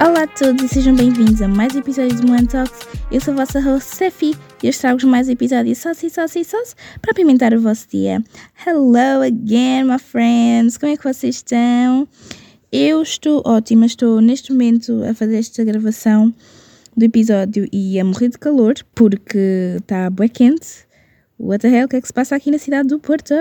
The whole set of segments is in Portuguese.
Olá a todos e sejam bem-vindos a mais um episódio do Moan Talks. Eu sou a vossa host Sefi e eu trago-vos mais um episódio sauce, sauce, sauce para apimentar o vosso dia. Hello again, my friends! Como é que vocês estão? Eu estou ótima, estou neste momento a fazer esta gravação do episódio e a morrer de calor porque está bué quente. What the hell, o que é que se passa aqui na cidade do Porto?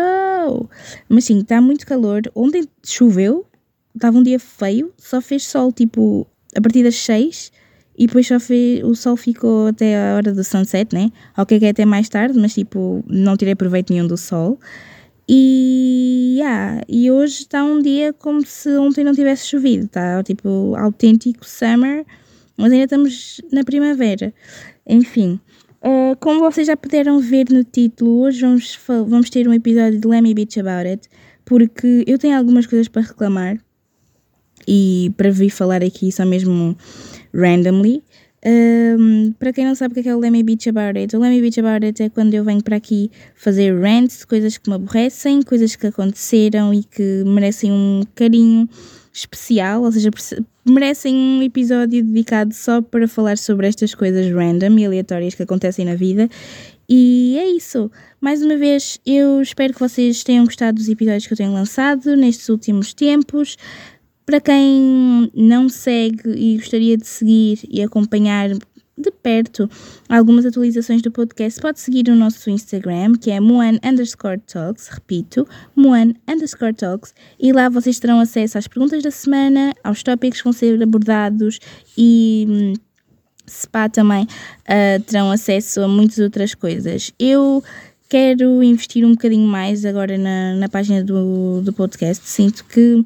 Mas sim, está muito calor. Ontem choveu, estava um dia feio, só fez sol tipo a partir das 6 e depois só fez, o sol ficou até a hora do sunset, né? Ok, que é até mais tarde, mas tipo, não tirei proveito nenhum do sol. E, yeah, e hoje está um dia como se ontem não tivesse chovido, está tipo autêntico summer, mas ainda estamos na primavera. Enfim, uh, como vocês já puderam ver no título, hoje vamos, vamos ter um episódio de Let Me Bitch About It, porque eu tenho algumas coisas para reclamar e para vir falar aqui só mesmo randomly. Um, para quem não sabe o que é, que é o Let Me Bitch About It, o Let Me Bitch About It é quando eu venho para aqui fazer rants, coisas que me aborrecem, coisas que aconteceram e que merecem um carinho especial, ou seja, merecem um episódio dedicado só para falar sobre estas coisas random e aleatórias que acontecem na vida. E é isso. Mais uma vez, eu espero que vocês tenham gostado dos episódios que eu tenho lançado nestes últimos tempos. Para quem não segue e gostaria de seguir e acompanhar de perto algumas atualizações do podcast, pode seguir o nosso Instagram, que é Moan underscore talks, repito, Moan underscore talks, e lá vocês terão acesso às perguntas da semana, aos tópicos que vão ser abordados e hum, se pá também uh, terão acesso a muitas outras coisas. Eu quero investir um bocadinho mais agora na, na página do, do podcast, sinto que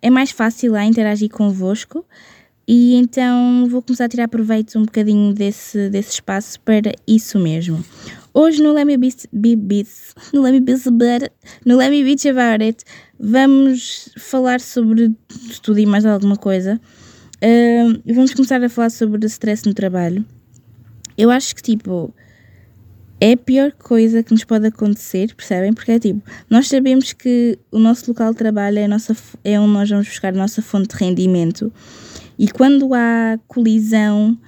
é mais fácil lá interagir convosco e então vou começar a tirar proveito um bocadinho desse, desse espaço para isso mesmo. Hoje no Let Me Be, Be, no Let Me Be, no Let Me Beach About It vamos falar sobre tudo e mais alguma coisa. Uh, vamos começar a falar sobre stress no trabalho. Eu acho que tipo é a pior coisa que nos pode acontecer, percebem? Porque é tipo, nós sabemos que o nosso local de trabalho é, nossa, é onde nós vamos buscar a nossa fonte de rendimento e quando há colisão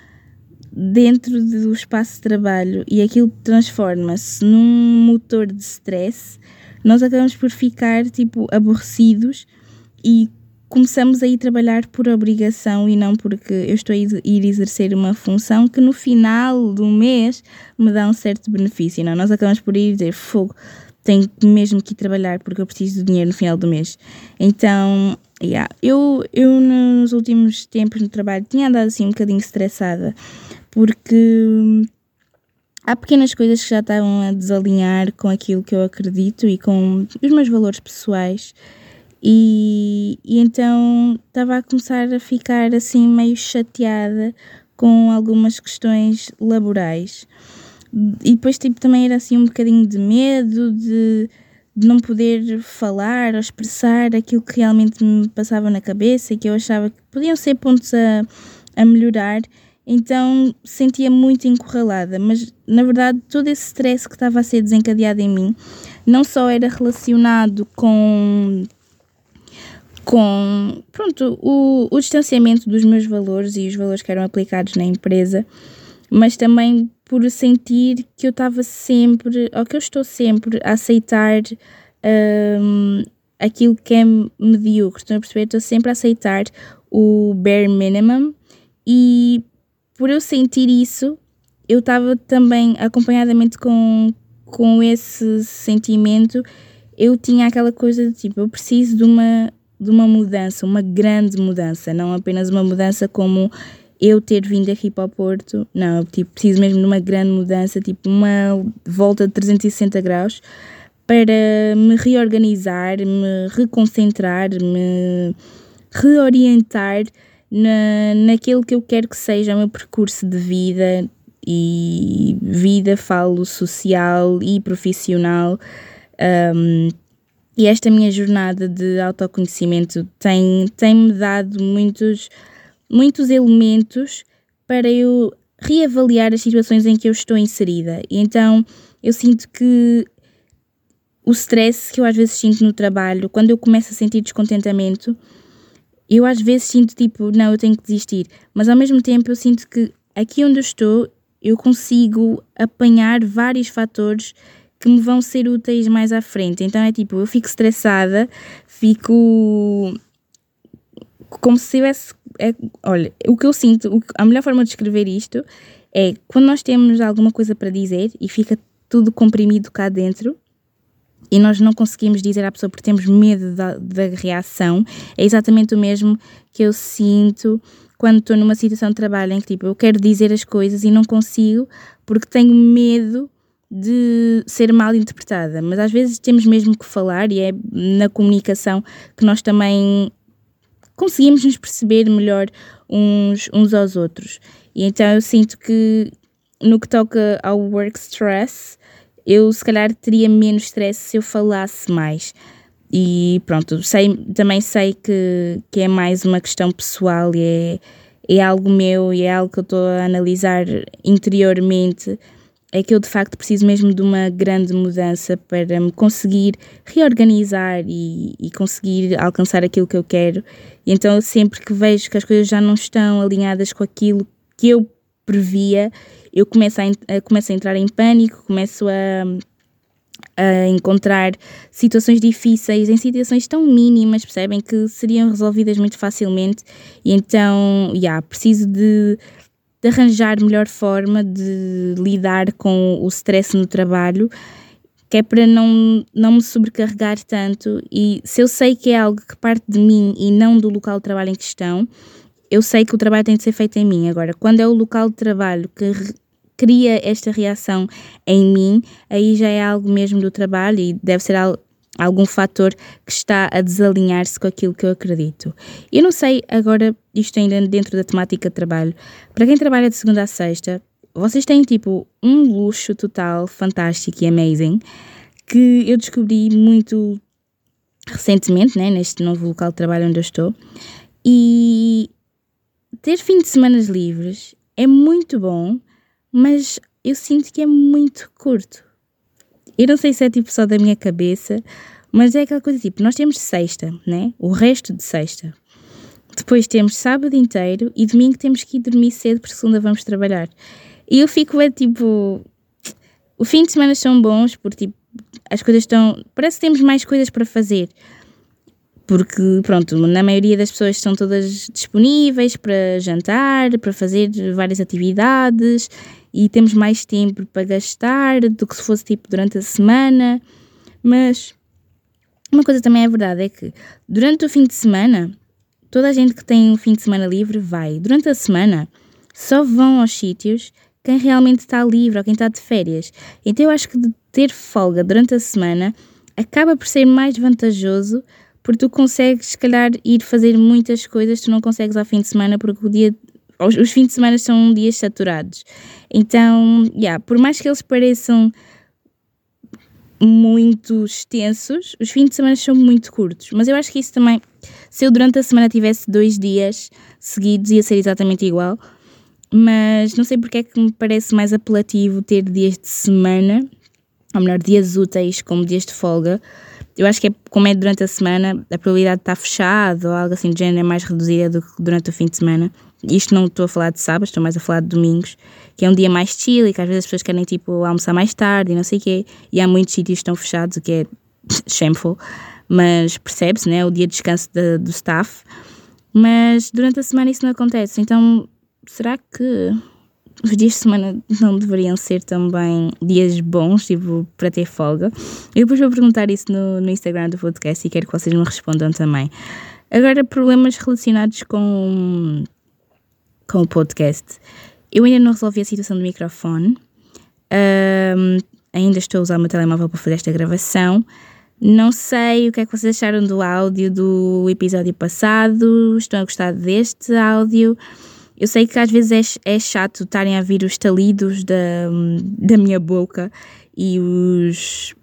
dentro do espaço de trabalho e aquilo transforma-se num motor de stress, nós acabamos por ficar tipo aborrecidos e começamos a ir trabalhar por obrigação e não porque eu estou a ir exercer uma função que no final do mês me dá um certo benefício. Não? Nós acabamos por ir dizer fogo, tenho mesmo que ir trabalhar porque eu preciso do dinheiro no final do mês. Então, yeah, eu, eu nos últimos tempos no trabalho tinha andado assim um bocadinho estressada porque há pequenas coisas que já estavam a desalinhar com aquilo que eu acredito e com os meus valores pessoais e, e então estava a começar a ficar assim meio chateada com algumas questões laborais. E depois tipo, também era assim um bocadinho de medo de, de não poder falar ou expressar aquilo que realmente me passava na cabeça e que eu achava que podiam ser pontos a, a melhorar. Então sentia muito encurralada, mas na verdade todo esse stress que estava a ser desencadeado em mim não só era relacionado com com pronto, o, o distanciamento dos meus valores e os valores que eram aplicados na empresa, mas também por sentir que eu estava sempre, ou que eu estou sempre a aceitar um, aquilo que é medíocre. Estão a perceber? Estou sempre a aceitar o bare minimum e por eu sentir isso, eu estava também acompanhadamente com, com esse sentimento. Eu tinha aquela coisa de tipo, eu preciso de uma de uma mudança, uma grande mudança, não apenas uma mudança como eu ter vindo aqui para o Porto, não, tipo, preciso mesmo de uma grande mudança, tipo uma volta de 360 graus para me reorganizar, me reconcentrar, me reorientar na, naquilo que eu quero que seja o meu percurso de vida e vida, falo social e profissional. Um, e esta minha jornada de autoconhecimento tem, tem-me dado muitos, muitos elementos para eu reavaliar as situações em que eu estou inserida. E então eu sinto que o stress que eu às vezes sinto no trabalho, quando eu começo a sentir descontentamento, eu às vezes sinto tipo, não, eu tenho que desistir, mas ao mesmo tempo eu sinto que aqui onde eu estou, eu consigo apanhar vários fatores que me vão ser úteis mais à frente. Então é tipo, eu fico estressada, fico como se tivesse. É, olha, o que eu sinto, a melhor forma de descrever isto é quando nós temos alguma coisa para dizer e fica tudo comprimido cá dentro e nós não conseguimos dizer à pessoa porque temos medo da, da reação, é exatamente o mesmo que eu sinto quando estou numa situação de trabalho em que tipo, eu quero dizer as coisas e não consigo porque tenho medo de ser mal interpretada, mas às vezes temos mesmo que falar e é na comunicação que nós também conseguimos nos perceber melhor uns, uns aos outros. E então eu sinto que no que toca ao work stress, eu se calhar teria menos stress se eu falasse mais. E pronto, sei, também sei que, que é mais uma questão pessoal e é, é algo meu e é algo que eu estou a analisar interiormente é que eu de facto preciso mesmo de uma grande mudança para me conseguir reorganizar e, e, conseguir alcançar aquilo que eu quero. E então, sempre que vejo que as coisas já não estão alinhadas com aquilo que eu previa, eu começo a, a começo a entrar em pânico, começo a, a encontrar situações difíceis em situações tão mínimas, percebem, que seriam resolvidas muito facilmente. E então, já, yeah, preciso de de arranjar melhor forma de lidar com o stress no trabalho, que é para não, não me sobrecarregar tanto. E se eu sei que é algo que parte de mim e não do local de trabalho em questão, eu sei que o trabalho tem de ser feito em mim. Agora, quando é o local de trabalho que cria esta reação em mim, aí já é algo mesmo do trabalho e deve ser algo, algum fator que está a desalinhar-se com aquilo que eu acredito. Eu não sei, agora, isto ainda dentro da temática de trabalho, para quem trabalha de segunda a sexta, vocês têm tipo um luxo total, fantástico e amazing, que eu descobri muito recentemente, né, neste novo local de trabalho onde eu estou, e ter fim de semana livres é muito bom, mas eu sinto que é muito curto. Eu não sei se é tipo só da minha cabeça, mas é aquela coisa tipo, nós temos sexta, né? O resto de sexta. Depois temos sábado inteiro e domingo temos que ir dormir cedo porque segunda vamos trabalhar. E eu fico é tipo. O fim de semana são bons porque tipo, as coisas estão. Parece que temos mais coisas para fazer. Porque, pronto, na maioria das pessoas estão todas disponíveis para jantar, para fazer várias atividades e temos mais tempo para gastar do que se fosse tipo durante a semana. Mas uma coisa também é verdade é que durante o fim de semana, toda a gente que tem um fim de semana livre vai. Durante a semana, só vão aos sítios quem realmente está livre ou quem está de férias. Então eu acho que ter folga durante a semana acaba por ser mais vantajoso porque tu consegues, se calhar, ir fazer muitas coisas tu não consegues ao fim de semana porque o dia os, os fins de semana são dias saturados. Então, yeah, por mais que eles pareçam muito extensos, os fins de semana são muito curtos. Mas eu acho que isso também, se eu durante a semana tivesse dois dias seguidos, ia ser exatamente igual. Mas não sei porque é que me parece mais apelativo ter dias de semana, ou melhor, dias úteis como dias de folga. Eu acho que é, como é durante a semana, a probabilidade de estar fechado ou algo assim de género é mais reduzida do que durante o fim de semana. Isto não estou a falar de sábado, estou mais a falar de domingos, que é um dia mais chill e que às vezes as pessoas querem tipo almoçar mais tarde e não sei o quê. E há muitos sítios que estão fechados, o que é shameful, mas percebe-se, né? O dia de descanso de, do staff. Mas durante a semana isso não acontece. Então, será que os dias de semana não deveriam ser também dias bons, tipo, para ter folga? Eu depois vou perguntar isso no, no Instagram do podcast e quero que vocês me respondam também. Agora, problemas relacionados com com o podcast. Eu ainda não resolvi a situação do microfone. Um, ainda estou a usar o meu telemóvel para fazer esta gravação. Não sei o que é que vocês acharam do áudio do episódio passado. Estão a gostar deste áudio? Eu sei que às vezes é, é chato estarem a vir os talidos da, da minha boca e os.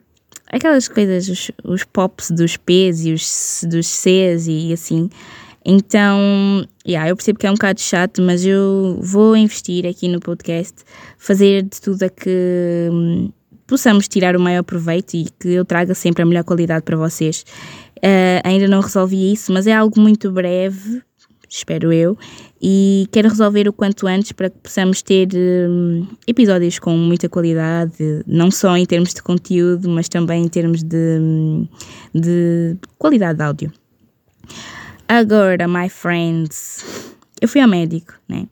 aquelas coisas, os, os pops dos P's e os dos C's e assim. Então, yeah, eu percebo que é um bocado chato, mas eu vou investir aqui no podcast, fazer de tudo a que, possamos tirar o maior proveito e que eu traga sempre a melhor qualidade para vocês. Uh, ainda não resolvi isso, mas é algo muito breve, espero eu, e quero resolver o quanto antes para que possamos ter um, episódios com muita qualidade, não só em termos de conteúdo, mas também em termos de, hum, de qualidade de áudio. Agora, my friends, eu fui ao médico, né?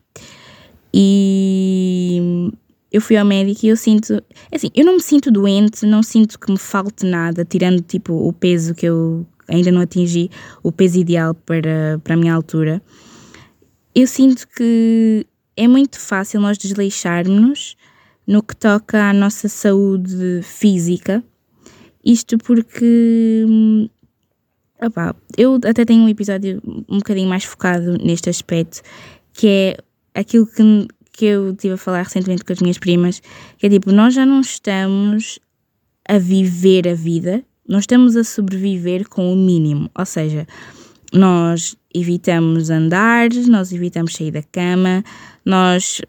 E eu fui ao médico e eu sinto, assim, eu não me sinto doente, não sinto que me falte nada, tirando tipo o peso que eu ainda não atingi, o peso ideal para, para a minha altura. Eu sinto que é muito fácil nós desleixarmos no que toca à nossa saúde física. Isto porque opa, eu até tenho um episódio um bocadinho mais focado neste aspecto, que é aquilo que, que eu tive a falar recentemente com as minhas primas, que é tipo, nós já não estamos a viver a vida, nós estamos a sobreviver com o mínimo. Ou seja, nós evitamos andar, nós evitamos sair da cama, nós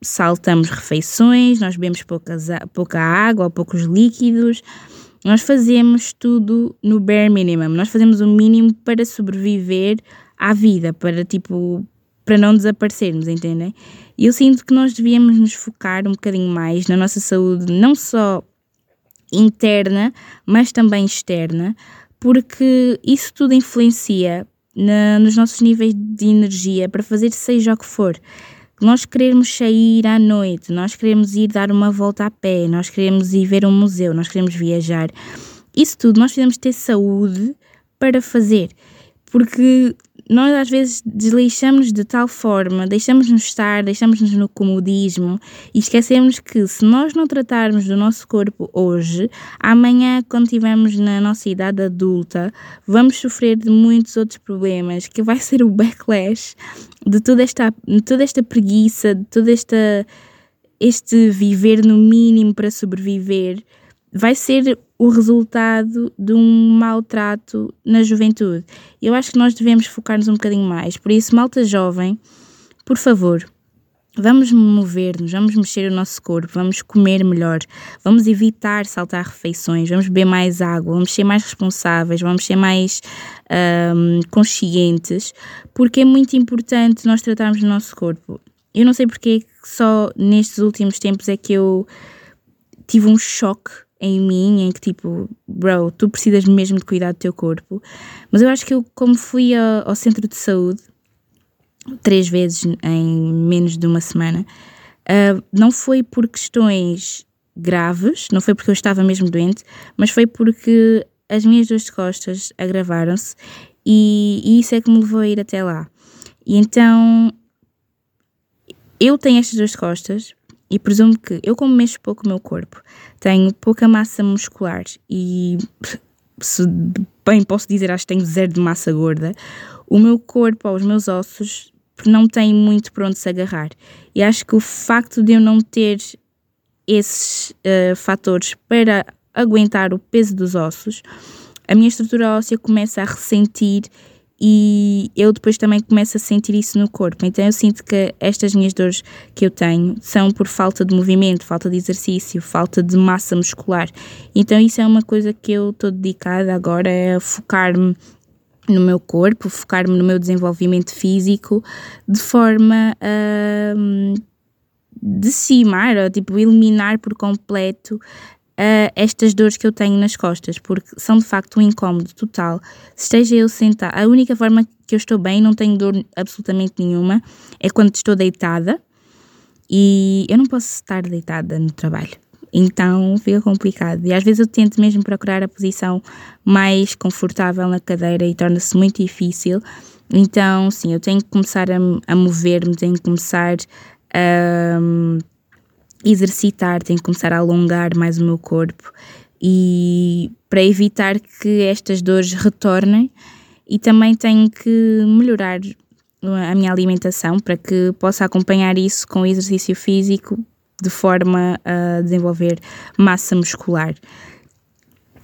saltamos refeições, nós bebemos poucas, pouca água ou poucos líquidos. Nós fazemos tudo no bare minimum. Nós fazemos o mínimo para sobreviver à vida, para tipo para não desaparecermos, entendem? E eu sinto que nós devíamos nos focar um bocadinho mais na nossa saúde, não só interna, mas também externa, porque isso tudo influencia na, nos nossos níveis de energia para fazer seja o que for. Nós queremos sair à noite, nós queremos ir dar uma volta a pé, nós queremos ir ver um museu, nós queremos viajar. Isso tudo nós precisamos ter saúde para fazer, porque nós às vezes desleixamos de tal forma, deixamos-nos estar, deixamos-nos no comodismo e esquecemos que se nós não tratarmos do nosso corpo hoje, amanhã, quando estivermos na nossa idade adulta, vamos sofrer de muitos outros problemas, que vai ser o backlash de toda esta, de toda esta preguiça, de toda esta este viver no mínimo para sobreviver vai ser o resultado de um maltrato na juventude. Eu acho que nós devemos focar-nos um bocadinho mais. Por isso, malta jovem, por favor, vamos mover-nos, vamos mexer o nosso corpo, vamos comer melhor, vamos evitar saltar refeições, vamos beber mais água, vamos ser mais responsáveis, vamos ser mais um, conscientes, porque é muito importante nós tratarmos o nosso corpo. Eu não sei porque só nestes últimos tempos é que eu tive um choque em mim, em que tipo, bro, tu precisas mesmo de cuidar do teu corpo. Mas eu acho que eu, como fui ao, ao centro de saúde três vezes em menos de uma semana, uh, não foi por questões graves, não foi porque eu estava mesmo doente, mas foi porque as minhas de costas agravaram-se e, e isso é que me levou a ir até lá. E então eu tenho estas de costas e presumo que eu, como mexo pouco o meu corpo, tenho pouca massa muscular e, se bem posso dizer, acho que tenho zero de massa gorda, o meu corpo, os meus ossos, não têm muito para onde se agarrar. E acho que o facto de eu não ter esses uh, fatores para aguentar o peso dos ossos, a minha estrutura óssea começa a ressentir e eu depois também começo a sentir isso no corpo. Então eu sinto que estas minhas dores que eu tenho são por falta de movimento, falta de exercício, falta de massa muscular. Então isso é uma coisa que eu estou dedicada agora é a focar-me no meu corpo, focar-me no meu desenvolvimento físico de forma a hum, decimar, ou, tipo eliminar por completo uh, estas dores que eu tenho nas costas, porque são de facto um incómodo total. Se esteja eu sentada, a única forma que eu estou bem, não tenho dor absolutamente nenhuma, é quando estou deitada e eu não posso estar deitada no trabalho. Então fica complicado. E às vezes eu tento mesmo procurar a posição mais confortável na cadeira e torna-se muito difícil. Então, sim, eu tenho que começar a, a mover-me, tenho que começar a exercitar, tenho que começar a alongar mais o meu corpo e para evitar que estas dores retornem e também tenho que melhorar a minha alimentação para que possa acompanhar isso com exercício físico de forma a desenvolver massa muscular.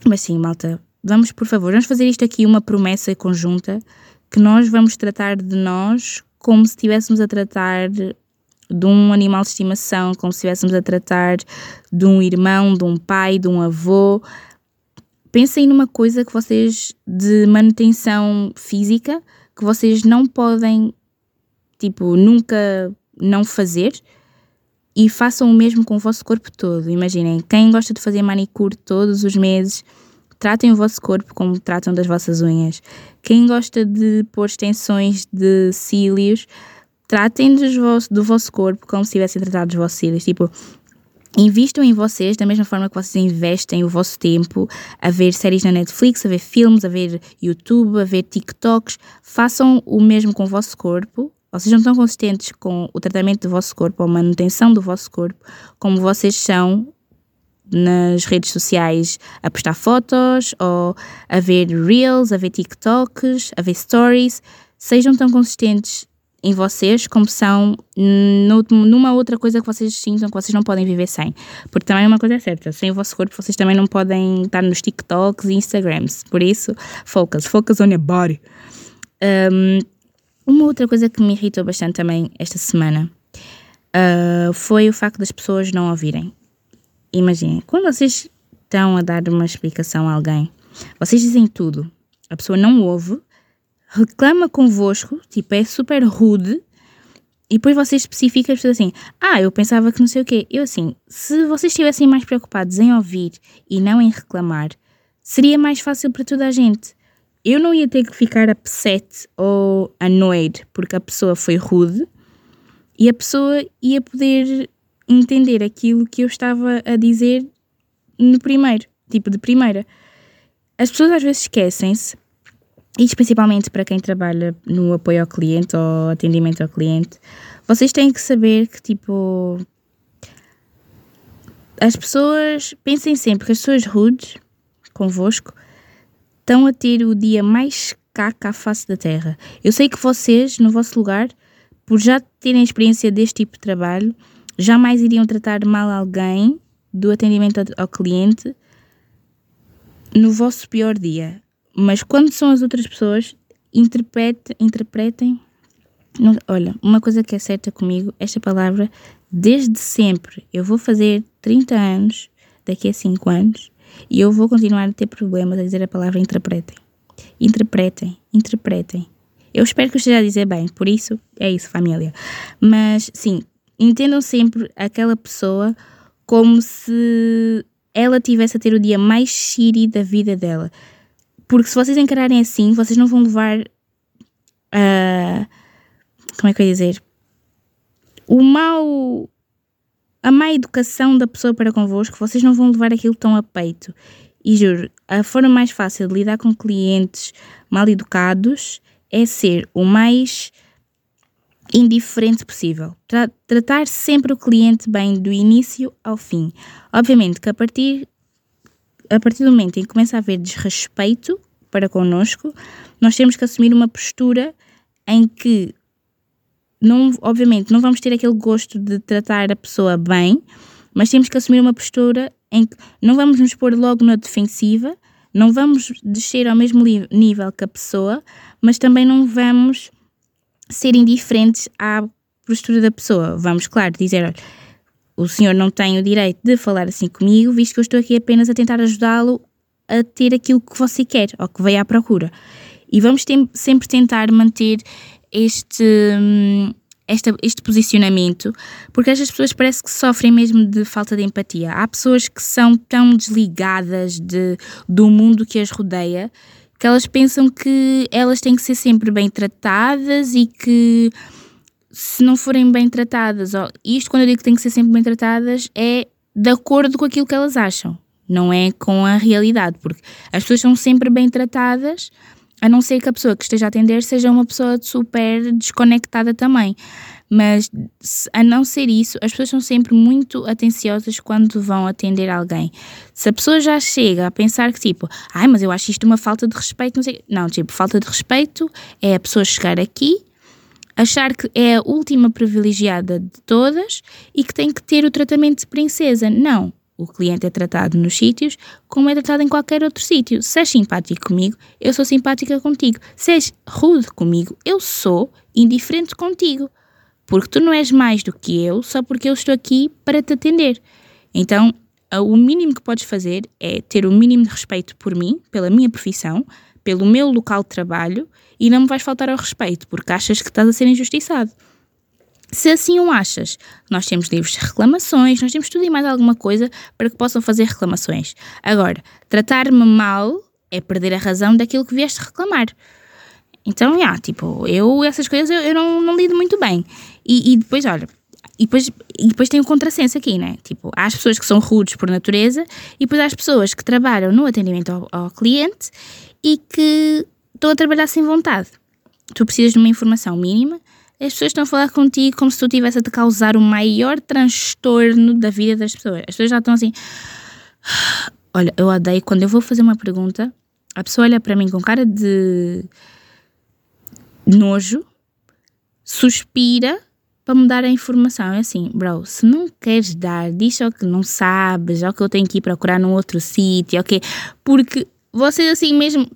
Mas sim, malta, vamos por favor, vamos fazer isto aqui uma promessa conjunta que nós vamos tratar de nós como se estivéssemos a tratar de um animal de estimação, como se estivéssemos a tratar de um irmão, de um pai, de um avô. Pensem numa coisa que vocês, de manutenção física, que vocês não podem, tipo, nunca não fazer e façam o mesmo com o vosso corpo todo. Imaginem, quem gosta de fazer manicure todos os meses, tratem o vosso corpo como tratam das vossas unhas. Quem gosta de pôr extensões de cílios, tratem vosso, do vosso corpo como se tivessem tratado os vossos. Tipo, Invistam em vocês da mesma forma que vocês investem o vosso tempo a ver séries na Netflix, a ver filmes, a ver YouTube, a ver TikToks. Façam o mesmo com o vosso corpo. Ou sejam tão consistentes com o tratamento do vosso corpo ou manutenção do vosso corpo como vocês são nas redes sociais a postar fotos ou a ver reels, a ver TikToks, a ver stories. Sejam tão consistentes em vocês como são numa outra coisa que vocês sintam que vocês não podem viver sem. Porque também uma coisa é certa, sem o vosso corpo vocês também não podem estar nos TikToks e Instagrams. Por isso, focus, focus on your body. Um, uma outra coisa que me irritou bastante também esta semana uh, foi o facto das pessoas não ouvirem. Imaginem, quando vocês estão a dar uma explicação a alguém, vocês dizem tudo, a pessoa não ouve, reclama convosco, tipo, é super rude, e depois vocês especificam assim, ah, eu pensava que não sei o quê. Eu assim, se vocês estivessem mais preocupados em ouvir e não em reclamar, seria mais fácil para toda a gente. Eu não ia ter que ficar upset ou annoyed porque a pessoa foi rude e a pessoa ia poder entender aquilo que eu estava a dizer no primeiro, tipo de primeira. As pessoas às vezes esquecem-se isto principalmente para quem trabalha no apoio ao cliente ou atendimento ao cliente, vocês têm que saber que, tipo, as pessoas, pensem sempre que as pessoas rudes convosco estão a ter o dia mais caca à face da terra. Eu sei que vocês, no vosso lugar, por já terem experiência deste tipo de trabalho, jamais iriam tratar mal alguém do atendimento ao cliente no vosso pior dia. Mas quando são as outras pessoas, interprete, interpretem. Não, olha, uma coisa que é certa comigo, esta palavra, desde sempre, eu vou fazer 30 anos, daqui a 5 anos, e eu vou continuar a ter problemas a dizer a palavra interpretem. Interpretem, interpretem. Eu espero que eu esteja a dizer bem, por isso é isso, família. Mas sim, entendam sempre aquela pessoa como se ela tivesse a ter o dia mais shitty da vida dela. Porque se vocês encararem assim, vocês não vão levar. Uh, como é que eu ia dizer? O mau. A má educação da pessoa para convosco, vocês não vão levar aquilo tão a peito. E juro, a forma mais fácil de lidar com clientes mal educados é ser o mais indiferente possível. Tra tratar sempre o cliente bem do início ao fim. Obviamente que a partir a partir do momento em que começa a haver desrespeito para connosco, nós temos que assumir uma postura em que, não, obviamente, não vamos ter aquele gosto de tratar a pessoa bem, mas temos que assumir uma postura em que não vamos nos pôr logo na defensiva, não vamos descer ao mesmo nível que a pessoa, mas também não vamos ser indiferentes à postura da pessoa. Vamos, claro, dizer, olha, o senhor não tem o direito de falar assim comigo, visto que eu estou aqui apenas a tentar ajudá-lo a ter aquilo que você quer ou que veio à procura. E vamos ter, sempre tentar manter este, este, este posicionamento, porque estas pessoas parece que sofrem mesmo de falta de empatia. Há pessoas que são tão desligadas de, do mundo que as rodeia que elas pensam que elas têm que ser sempre bem tratadas e que se não forem bem tratadas, ó, isto quando eu digo que têm que ser sempre bem tratadas, é de acordo com aquilo que elas acham, não é com a realidade, porque as pessoas são sempre bem tratadas, a não ser que a pessoa que esteja a atender seja uma pessoa super desconectada também. Mas a não ser isso, as pessoas são sempre muito atenciosas quando vão atender alguém. Se a pessoa já chega a pensar que tipo, ai, mas eu acho isto uma falta de respeito, não sei. Não, tipo, falta de respeito é a pessoa chegar aqui achar que é a última privilegiada de todas e que tem que ter o tratamento de princesa. Não. O cliente é tratado nos sítios como é tratado em qualquer outro sítio. Se és simpático comigo, eu sou simpática contigo. Se és rude comigo, eu sou indiferente contigo. Porque tu não és mais do que eu só porque eu estou aqui para te atender. Então, o mínimo que podes fazer é ter o mínimo de respeito por mim, pela minha profissão, pelo meu local de trabalho e não me vais faltar ao respeito porque achas que estás a ser injustiçado. Se assim o achas, nós temos livros de reclamações, nós temos tudo e mais alguma coisa para que possam fazer reclamações. Agora, tratar-me mal é perder a razão daquilo que vieste reclamar. Então, já, tipo, eu, essas coisas eu, eu não, não lido muito bem. E, e depois, olha, e depois, e depois tem o contrassenso aqui, né? Tipo, há as pessoas que são rudes por natureza e depois há as pessoas que trabalham no atendimento ao, ao cliente e que estão a trabalhar sem vontade. Tu precisas de uma informação mínima, as pessoas estão a falar contigo como se tu estivesse a te causar o maior transtorno da vida das pessoas. As pessoas já estão assim. Olha, eu odeio quando eu vou fazer uma pergunta, a pessoa olha para mim com cara de nojo, suspira para me dar a informação. É assim, bro, se não queres dar, diz só que não sabes, ou que eu tenho que ir procurar num outro sítio, ok? Porque vocês assim mesmo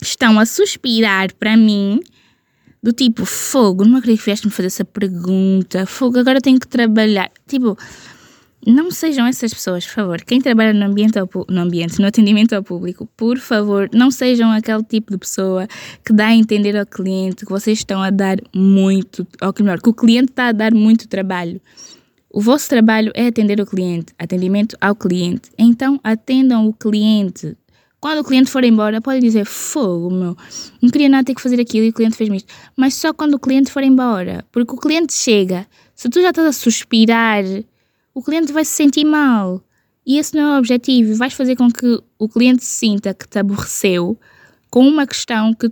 estão a suspirar para mim do tipo, fogo, não acredito que vieste-me fazer essa pergunta, fogo, agora tenho que trabalhar. Tipo, não sejam essas pessoas, por favor. Quem trabalha no ambiente, ao, no ambiente, no atendimento ao público, por favor, não sejam aquele tipo de pessoa que dá a entender ao cliente que vocês estão a dar muito, ou que melhor, que o cliente está a dar muito trabalho. O vosso trabalho é atender o cliente, atendimento ao cliente. Então, atendam o cliente. Quando o cliente for embora, pode dizer: Fogo, meu, não queria nada ter que fazer aquilo e o cliente fez-me isto. Mas só quando o cliente for embora. Porque o cliente chega, se tu já estás a suspirar o cliente vai se sentir mal. E esse não é o objetivo. Vais fazer com que o cliente sinta que te aborreceu com uma questão que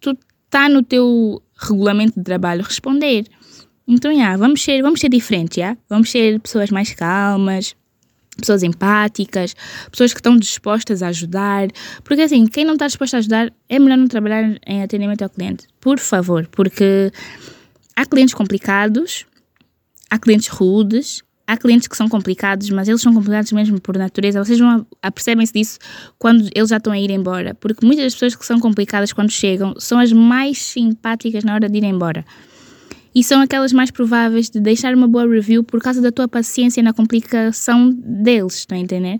tu está no teu regulamento de trabalho responder. Então, yeah, vamos ser, vamos ser diferentes, yeah? vamos ser pessoas mais calmas, pessoas empáticas, pessoas que estão dispostas a ajudar. Porque assim, quem não está disposto a ajudar, é melhor não trabalhar em atendimento ao cliente. Por favor, porque há clientes complicados, há clientes rudes, há clientes que são complicados, mas eles são complicados mesmo por natureza. Vocês vão apercebem-se disso quando eles já estão a ir embora, porque muitas das pessoas que são complicadas quando chegam são as mais simpáticas na hora de ir embora. E são aquelas mais prováveis de deixar uma boa review por causa da tua paciência na complicação deles, estão a entender?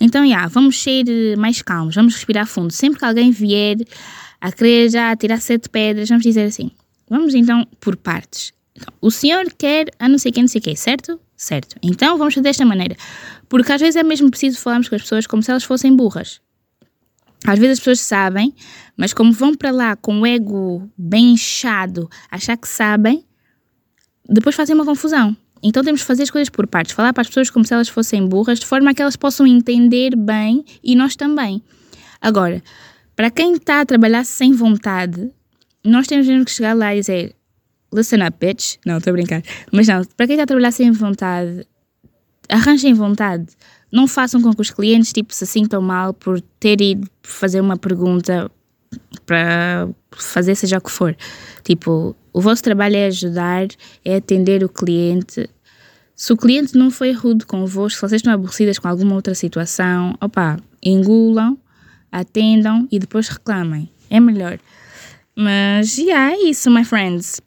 Então, yeah, vamos ser mais calmos, vamos respirar fundo. Sempre que alguém vier a querer já tirar sete pedras, vamos dizer assim, vamos então por partes. Então, o senhor quer a não sei quem, não sei quem, certo? Certo. Então vamos fazer desta maneira. Porque às vezes é mesmo preciso falarmos com as pessoas como se elas fossem burras. Às vezes as pessoas sabem, mas como vão para lá com o ego bem inchado, achar que sabem, depois fazem uma confusão. Então temos que fazer as coisas por partes, falar para as pessoas como se elas fossem burras, de forma a que elas possam entender bem e nós também. Agora, para quem está a trabalhar sem vontade, nós temos que chegar lá e dizer: listen up, bitch. Não, estou a brincar. Mas não, para quem está a trabalhar sem vontade, arranjem vontade. Não façam com que os clientes tipo, se sintam mal por ter ido fazer uma pergunta para fazer seja o que for. Tipo, o vosso trabalho é ajudar, é atender o cliente. Se o cliente não foi rude convosco, se vocês estão aborrecidas com alguma outra situação, opa, engulam, atendam e depois reclamem. É melhor. Mas, yeah, é isso, my friends.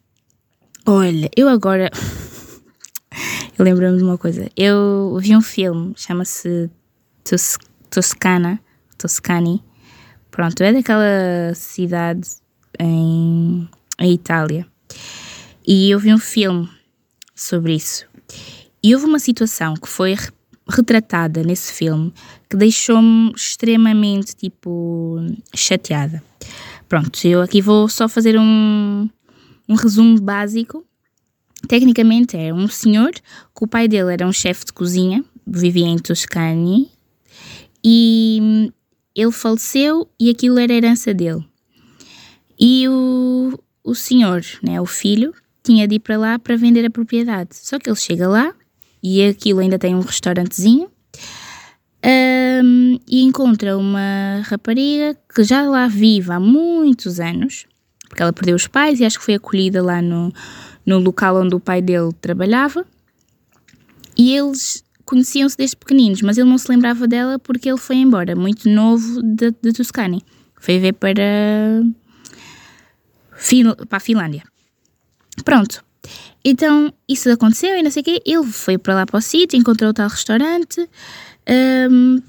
Olha, eu agora. eu lembro-me de uma coisa. Eu vi um filme, chama-se Tos Toscana. Toscani. Pronto, é daquela cidade em, em Itália. E eu vi um filme sobre isso. E houve uma situação que foi retratada nesse filme que deixou-me extremamente, tipo, chateada. Pronto, eu aqui vou só fazer um, um resumo básico. Tecnicamente é um senhor que o pai dele era um chefe de cozinha, vivia em Toscane, e ele faleceu e aquilo era herança dele. E o, o senhor, né, o filho, tinha de ir para lá para vender a propriedade. Só que ele chega lá e aquilo ainda tem um restaurantezinho um, e encontra uma rapariga que já lá vive há muitos anos porque ela perdeu os pais e acho que foi acolhida lá no, no local onde o pai dele trabalhava. E eles conheciam-se desde pequeninos, mas ele não se lembrava dela porque ele foi embora, muito novo, de, de Tuscany. Foi ver para, para a Finlândia. Pronto. Então, isso aconteceu e não sei o quê. Ele foi para lá para o sítio, encontrou o tal restaurante. Um,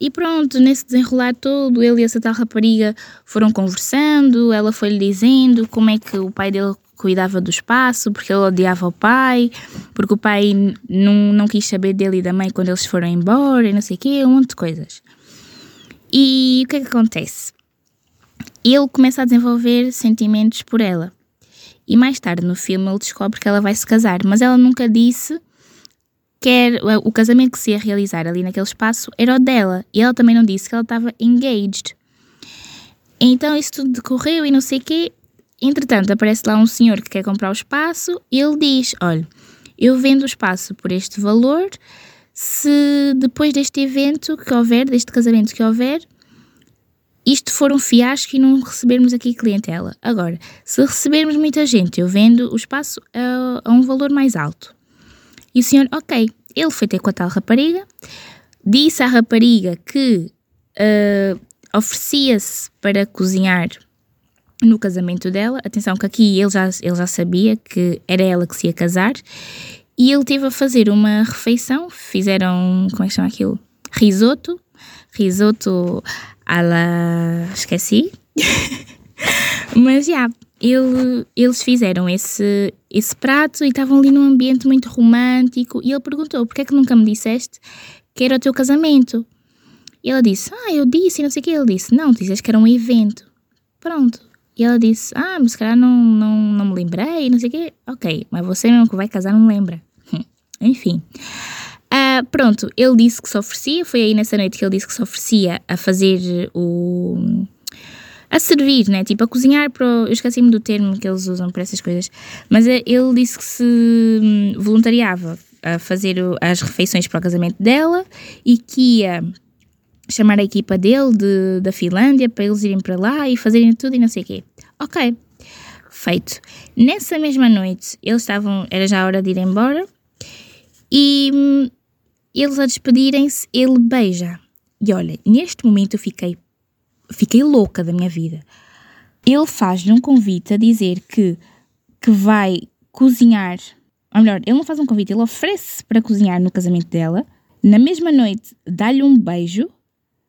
e pronto, nesse desenrolar todo, ele e essa tal rapariga foram conversando. Ela foi-lhe dizendo como é que o pai dele cuidava do espaço, porque ele odiava o pai, porque o pai não, não quis saber dele e da mãe quando eles foram embora e não sei o quê, um monte de coisas. E o que é que acontece? Ele começa a desenvolver sentimentos por ela. E mais tarde no filme ele descobre que ela vai se casar, mas ela nunca disse que era, o casamento que se ia realizar ali naquele espaço era o dela. E ela também não disse que ela estava engaged. Então isso tudo decorreu e não sei o quê. Entretanto, aparece lá um senhor que quer comprar o espaço e ele diz: Olha, eu vendo o espaço por este valor. Se depois deste evento que houver, deste casamento que houver, isto for um fiasco e não recebermos aqui clientela. Agora, se recebermos muita gente, eu vendo o espaço a, a um valor mais alto. E o senhor, ok, ele foi ter com a tal rapariga, disse à rapariga que uh, oferecia-se para cozinhar no casamento dela. Atenção que aqui ele já, ele já sabia que era ela que se ia casar. E ele teve a fazer uma refeição, fizeram, como é que chama aquilo? Risoto. Risoto à la... esqueci. Mas, já, yeah, ele, eles fizeram esse, esse prato e estavam ali num ambiente muito romântico. E ele perguntou: Porquê é que nunca me disseste que era o teu casamento? E ela disse: Ah, eu disse, e não sei o que. Ele disse: Não, dizes que era um evento. Pronto. E ela disse: Ah, mas calhar não, não, não me lembrei, não sei o quê. Ok, mas você mesmo que vai casar não lembra. Enfim. Uh, pronto, ele disse que se oferecia, foi aí nessa noite que ele disse que se oferecia a fazer o a servir, né? Tipo, a cozinhar para. O, eu esqueci-me do termo que eles usam para essas coisas, mas é, ele disse que se hum, voluntariava a fazer as refeições para o casamento dela e que ia chamar a equipa dele de, da Finlândia para eles irem para lá e fazerem tudo e não sei o quê. Ok, feito. Nessa mesma noite, eles estavam. Era já a hora de ir embora e hum, eles a despedirem-se, ele beija. E olha, neste momento eu fiquei fiquei louca da minha vida. Ele faz-lhe um convite a dizer que, que vai cozinhar, ou melhor, ele não faz um convite, ele oferece para cozinhar no casamento dela. Na mesma noite, dá-lhe um beijo.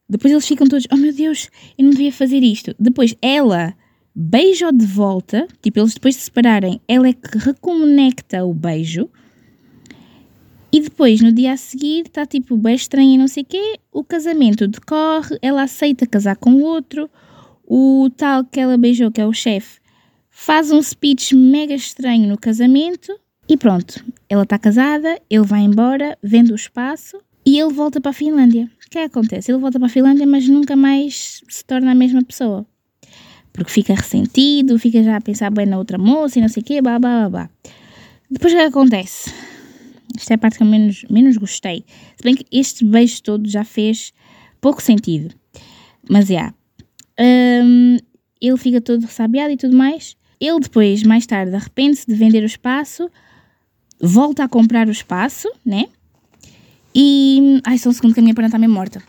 Depois eles ficam todos, oh meu Deus, eu não devia fazer isto. Depois ela beija-o de volta, tipo, eles depois de se separarem, ela é que reconecta o beijo. E depois, no dia a seguir, está tipo bem estranho e não sei o quê, o casamento decorre, ela aceita casar com o outro, o tal que ela beijou, que é o chefe, faz um speech mega estranho no casamento e pronto, ela está casada, ele vai embora, vende o espaço e ele volta para a Finlândia. O é que acontece? Ele volta para a Finlândia, mas nunca mais se torna a mesma pessoa. Porque fica ressentido, fica já a pensar bem na outra moça e não sei o quê, blá blá blá blá. Depois o que, é acontece? Esta é a parte que eu menos, menos gostei. Se bem que este beijo todo já fez pouco sentido. Mas, já. Yeah, um, ele fica todo ressabiado e tudo mais. Ele depois, mais tarde, arrepende-se de vender o espaço, volta a comprar o espaço, né? E. Ai, só um segundo que a minha perna está meio morta.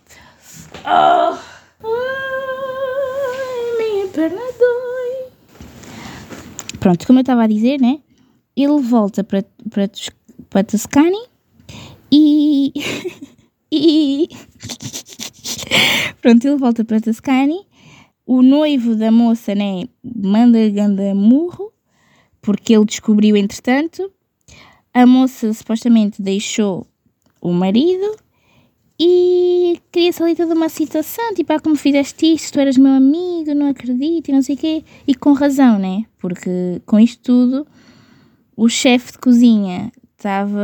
Oh. Perna dói. Pronto, como eu estava a dizer, né? Ele volta para, para para Tuscany e. e. Pronto, ele volta para Tuscany. O noivo da moça, né, manda ganda murro, porque ele descobriu entretanto. A moça supostamente deixou o marido e cria-se ali toda uma situação, tipo, ah, como fizeste isto, tu eras meu amigo, não acredito e não sei o quê. E com razão, né? Porque com isto tudo, o chefe de cozinha estava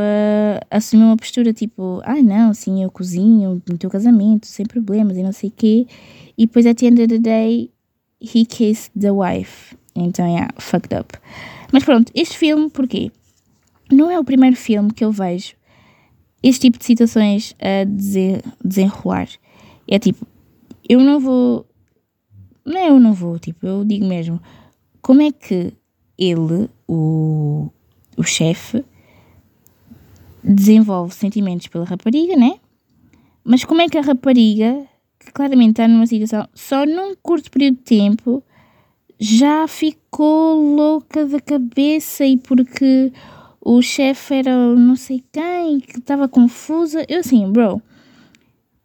a assumir uma postura tipo, ai ah, não, sim, eu cozinho no teu casamento, sem problemas e não sei o quê. E depois, at the end of the day, he kissed the wife. Então, yeah, fucked up. Mas pronto, este filme, porquê? Não é o primeiro filme que eu vejo este tipo de situações a desenrolar. É tipo, eu não vou. Não eu não vou, tipo, eu digo mesmo, como é que ele, o, o chefe, desenvolve sentimentos pela rapariga, né? Mas como é que a rapariga, que claramente está numa situação, só num curto período de tempo, já ficou louca da cabeça e porque o chefe era não sei quem que estava confusa. Eu assim, bro,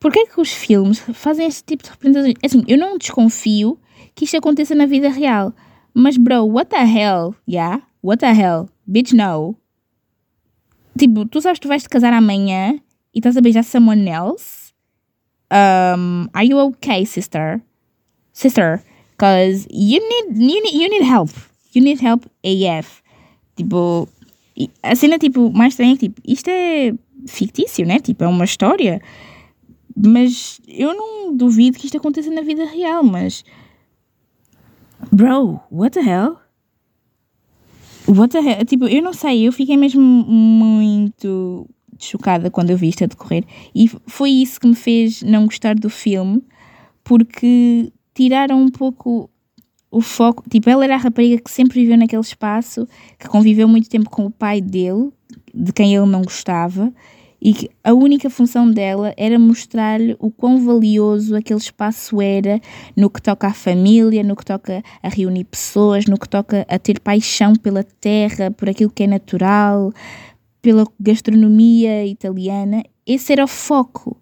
porquê que os filmes fazem esse tipo de representações? Assim, eu não desconfio que isto aconteça na vida real. Mas, bro, what the hell? Yeah? What the hell? Bitch, no. Tipo, tu sabes que tu vais te casar amanhã e estás a beijar someone else? Um, are you okay, sister? Sister, because you need, you need, you need help. You need help AF. Tipo, a cena, tipo, mais estranha é que, tipo, isto é fictício, né? Tipo, é uma história. Mas eu não duvido que isto aconteça na vida real, mas... Bro, what the hell? What the hell? Tipo, eu não sei, eu fiquei mesmo muito chocada quando eu vi isto a decorrer. E foi isso que me fez não gostar do filme, porque tiraram um pouco o foco. Tipo, ela era a rapariga que sempre viveu naquele espaço, que conviveu muito tempo com o pai dele, de quem ele não gostava, e que a única função dela era mostrar-lhe o quão valioso aquele espaço era no que toca à família, no que toca a reunir pessoas, no que toca a ter paixão pela terra, por aquilo que é natural, pela gastronomia italiana. Esse era o foco.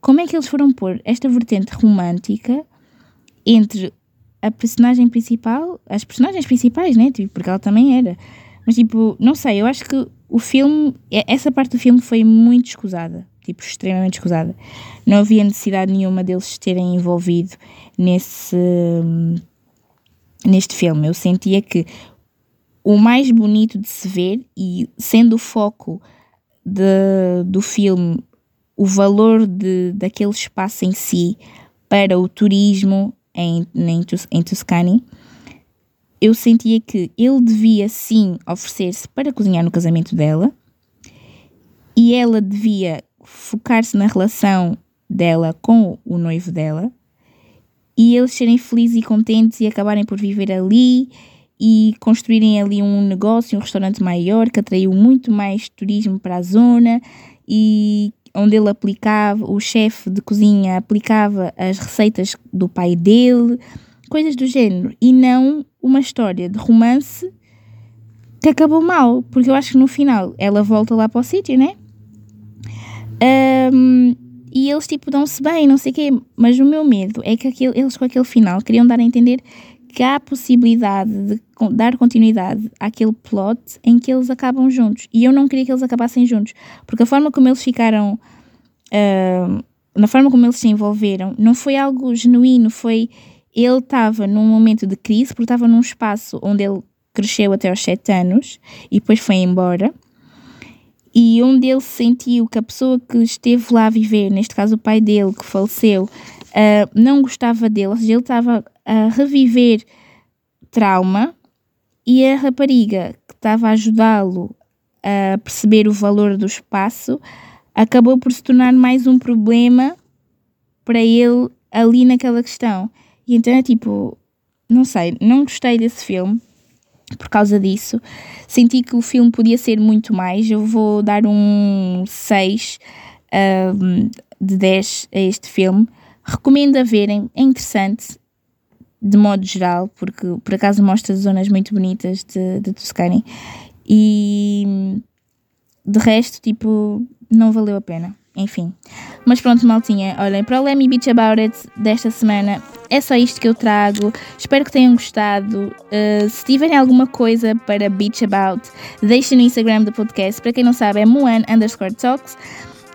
Como é que eles foram pôr esta vertente romântica entre a personagem principal, as personagens principais, né? Tipo, porque ela também era. Mas tipo, não sei, eu acho que o filme, essa parte do filme foi muito escusada, tipo, extremamente escusada. Não havia necessidade nenhuma deles terem envolvido nesse, neste filme. Eu sentia que o mais bonito de se ver, e sendo o foco de, do filme o valor de, daquele espaço em si para o turismo em, em, em Tuscany, eu sentia que ele devia sim oferecer-se para cozinhar no casamento dela e ela devia focar-se na relação dela com o noivo dela e eles serem felizes e contentes e acabarem por viver ali e construírem ali um negócio, um restaurante maior que atraiu muito mais turismo para a zona e onde ele aplicava, o chefe de cozinha aplicava as receitas do pai dele coisas do género e não uma história de romance que acabou mal, porque eu acho que no final ela volta lá para o sítio, né? Um, e eles tipo dão-se bem, não sei o quê, mas o meu medo é que aquele, eles com aquele final queriam dar a entender que há a possibilidade de dar continuidade àquele plot em que eles acabam juntos. E eu não queria que eles acabassem juntos, porque a forma como eles ficaram, uh, na forma como eles se envolveram, não foi algo genuíno, foi ele estava num momento de crise, porque estava num espaço onde ele cresceu até aos 7 anos e depois foi embora. E onde ele sentiu que a pessoa que esteve lá a viver, neste caso o pai dele, que faleceu, uh, não gostava dele, ou seja, ele estava a reviver trauma e a rapariga que estava a ajudá-lo a perceber o valor do espaço acabou por se tornar mais um problema para ele ali naquela questão. E então é tipo, não sei, não gostei desse filme por causa disso. Senti que o filme podia ser muito mais. Eu vou dar um 6 um, de 10 a este filme. Recomendo a verem, é interessante de modo geral, porque por acaso mostra zonas muito bonitas de, de Tuscany. E de resto, tipo, não valeu a pena. Enfim. Mas pronto, maltinha. Olhem, para o Let Me Beach About It desta semana é só isto que eu trago. Espero que tenham gostado. Uh, se tiverem alguma coisa para Beach About, deixem no Instagram do podcast. Para quem não sabe, é Moan underscore talks.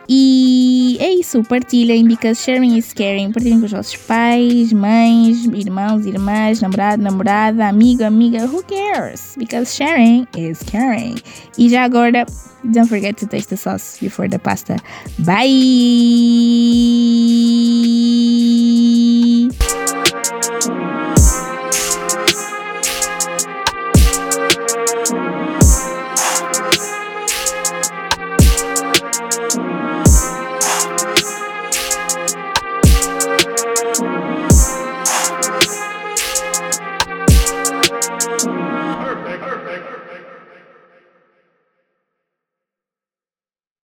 E é isso, partilhem, because sharing is caring. Partilhem com os vossos pais, mães, irmãos, irmãs, namorado, namorada, amigo, amiga, who cares? Because sharing is caring. E já agora, don't forget to taste the sauce before the pasta. Bye!